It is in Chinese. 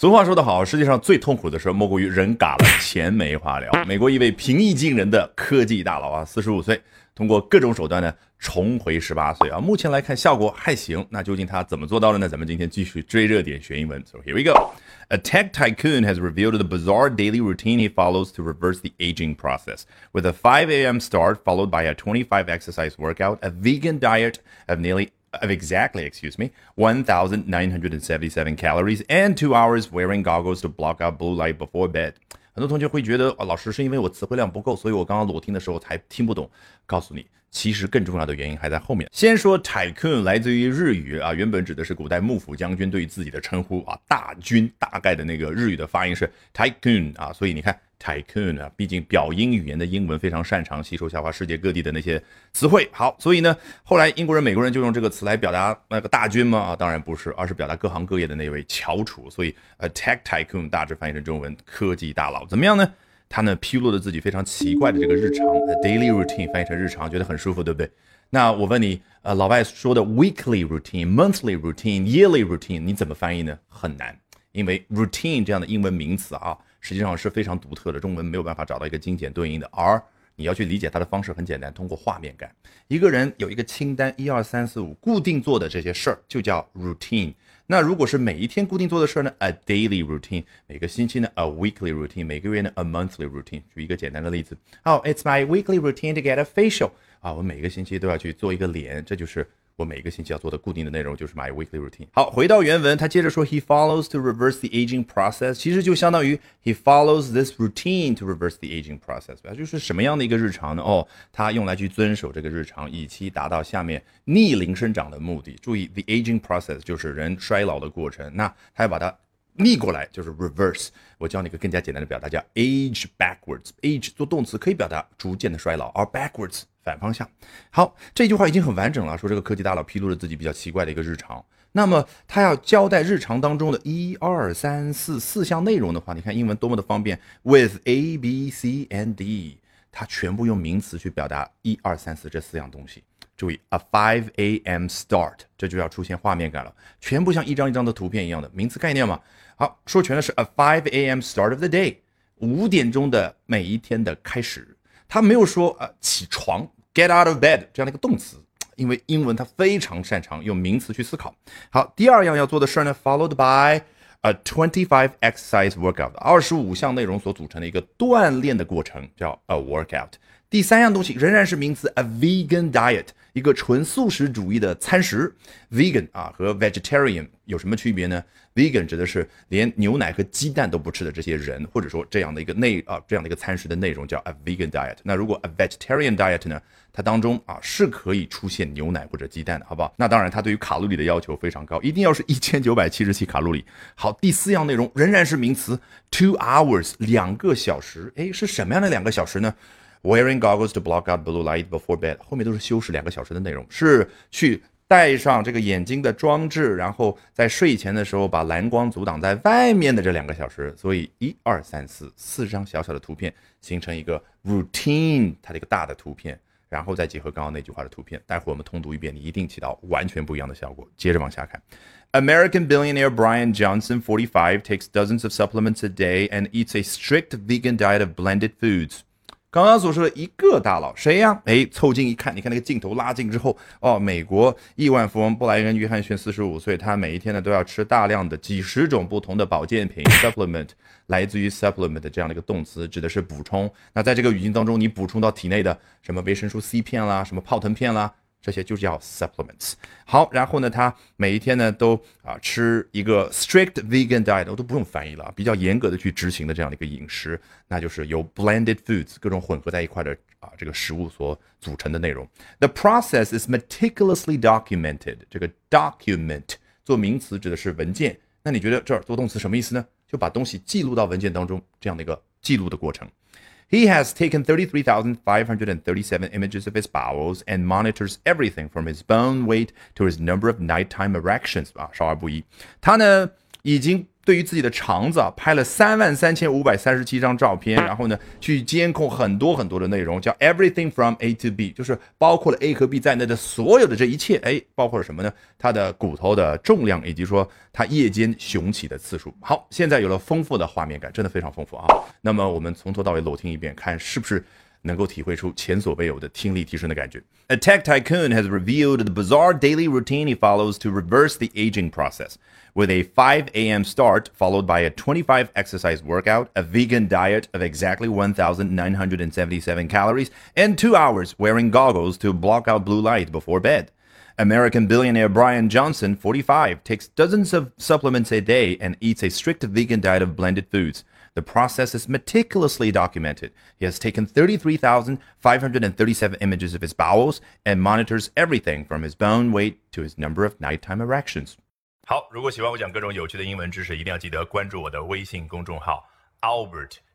俗话说得好，世界上最痛苦的事莫过于人嘎了，钱没话聊。美国一位平易近人的科技大佬啊，四十五岁，通过各种手段呢重回十八岁啊。目前来看效果还行，那究竟他怎么做到的呢？咱们今天继续追热点学英文。So here we go. A tech tycoon has revealed the bizarre daily routine he follows to reverse the aging process, with a 5 a.m. start followed by a 25 exercise workout, a vegan diet of nearly of exactly, excuse me, 1,977 calories and two hours wearing goggles to block out blue light before bed. 很多同学会觉得啊，老师是因为我词汇量不够，所以我刚刚裸听的时候才听不懂。告诉你，其实更重要的原因还在后面。先说 tycoon 来自于日语啊，原本指的是古代幕府将军对于自己的称呼啊，大军大概的那个日语的发音是 tycoon 啊，所以你看。Tycoon 啊，毕竟表音语言的英文非常擅长吸收消化世界各地的那些词汇。好，所以呢，后来英国人、美国人就用这个词来表达那个大军吗？啊，当然不是，而是表达各行各业的那位翘楚。所以，a tech tycoon 大致翻译成中文，科技大佬怎么样呢？他呢披露了自己非常奇怪的这个日常，daily routine 翻译成日常，觉得很舒服，对不对？那我问你，呃，老外说的 weekly routine、monthly routine、yearly routine，你怎么翻译呢？很难，因为 routine 这样的英文名词啊。实际上是非常独特的，中文没有办法找到一个精简对应的。而你要去理解它的方式很简单，通过画面感。一个人有一个清单，一二三四五，固定做的这些事儿就叫 routine。那如果是每一天固定做的事儿呢？a daily routine。每个星期呢？a weekly routine。每个月呢？a monthly routine。举一个简单的例子，哦，it's my weekly routine to get a facial。啊，我每个星期都要去做一个脸，这就是。我每个星期要做的固定的内容就是 my weekly routine。好，回到原文，他接着说，He follows to reverse the aging process，其实就相当于 He follows this routine to reverse the aging process，就是什么样的一个日常呢？哦，他用来去遵守这个日常，以期达到下面逆龄生长的目的。注意，the aging process 就是人衰老的过程，那他要把它逆过来，就是 reverse。我教你一个更加简单的表达，叫 age backwards。age 做动词可以表达逐渐的衰老，而 backwards。反方向，好，这句话已经很完整了。说这个科技大佬披露了自己比较奇怪的一个日常，那么他要交代日常当中的一二三四四项内容的话，你看英文多么的方便，with A B C and D，他全部用名词去表达一二三四这四样东西。注意，a five a.m. start，这就要出现画面感了，全部像一张一张的图片一样的名词概念嘛。好，说全的是 a five a.m. start of the day，五点钟的每一天的开始。他没有说呃起床 get out of bed 这样的一个动词，因为英文他非常擅长用名词去思考。好，第二样要做的事儿呢，followed by a twenty-five exercise workout，二十五项内容所组成的一个锻炼的过程，叫 a workout。第三样东西仍然是名词，a vegan diet，一个纯素食主义的餐食。vegan 啊和 vegetarian 有什么区别呢？Vegan 指的是连牛奶和鸡蛋都不吃的这些人，或者说这样的一个内啊这样的一个餐食的内容叫 a vegan diet。那如果 a vegetarian diet 呢？它当中啊是可以出现牛奶或者鸡蛋的，好不好？那当然，它对于卡路里的要求非常高，一定要是一千九百七十七卡路里。好，第四样内容仍然是名词，two hours 两个小时。哎，是什么样的两个小时呢？Wearing goggles to block out blue light before bed，后面都是修饰两个小时的内容，是去。戴上这个眼睛的装置，然后在睡前的时候把蓝光阻挡在外面的这两个小时，所以一二三四四张小小的图片形成一个 routine，它的一个大的图片，然后再结合刚刚那句话的图片，待会我们通读一遍，你一定起到完全不一样的效果。接着往下看，American billionaire Brian Johnson, 45, takes dozens of supplements a day and eats a strict vegan diet of blended foods. 刚刚所说的一个大佬谁呀？哎，凑近一看，你看那个镜头拉近之后，哦，美国亿万富翁布莱恩·约翰逊，四十五岁，他每一天呢都要吃大量的几十种不同的保健品 （supplement），来自于 supplement 这样的一个动词，指的是补充。那在这个语境当中，你补充到体内的什么维生素 C 片啦，什么泡腾片啦。这些就叫 supplements。好，然后呢，他每一天呢都啊吃一个 strict vegan diet，我都不用翻译了，比较严格的去执行的这样的一个饮食，那就是由 blended foods 各种混合在一块的啊这个食物所组成的内容。The process is meticulously documented。这个 document 做名词指的是文件，那你觉得这儿做动词什么意思呢？就把东西记录到文件当中这样的一个记录的过程。He has taken 33,537 images of his bowels and monitors everything from his bone weight to his number of nighttime erections 啊，少儿不宜。他呢已经 对于自己的肠子啊拍了三万三千五百三十七张照片，然后呢去监控很多很多的内容，叫 Everything from A to B，就是包括了 A 和 B 在内的所有的这一切，哎，包括了什么呢？它的骨头的重量，以及说它夜间雄起的次数。好，现在有了丰富的画面感，真的非常丰富啊。那么我们从头到尾裸听一遍，看是不是。能够体会出前所未有的听力提升的感觉。A tech tycoon has revealed the bizarre daily routine he follows to reverse the aging process. With a 5 a.m. start followed by a 25 exercise workout, a vegan diet of exactly 1,977 calories, and two hours wearing goggles to block out blue light before bed. American billionaire Brian Johnson, 45, takes dozens of supplements a day and eats a strict vegan diet of blended foods. The process is meticulously documented. He has taken 33,537 images of his bowels and monitors everything from his bone weight to his number of nighttime erections. 好，如果喜欢我讲各种有趣的英文知识，一定要记得关注我的微信公众号 Albert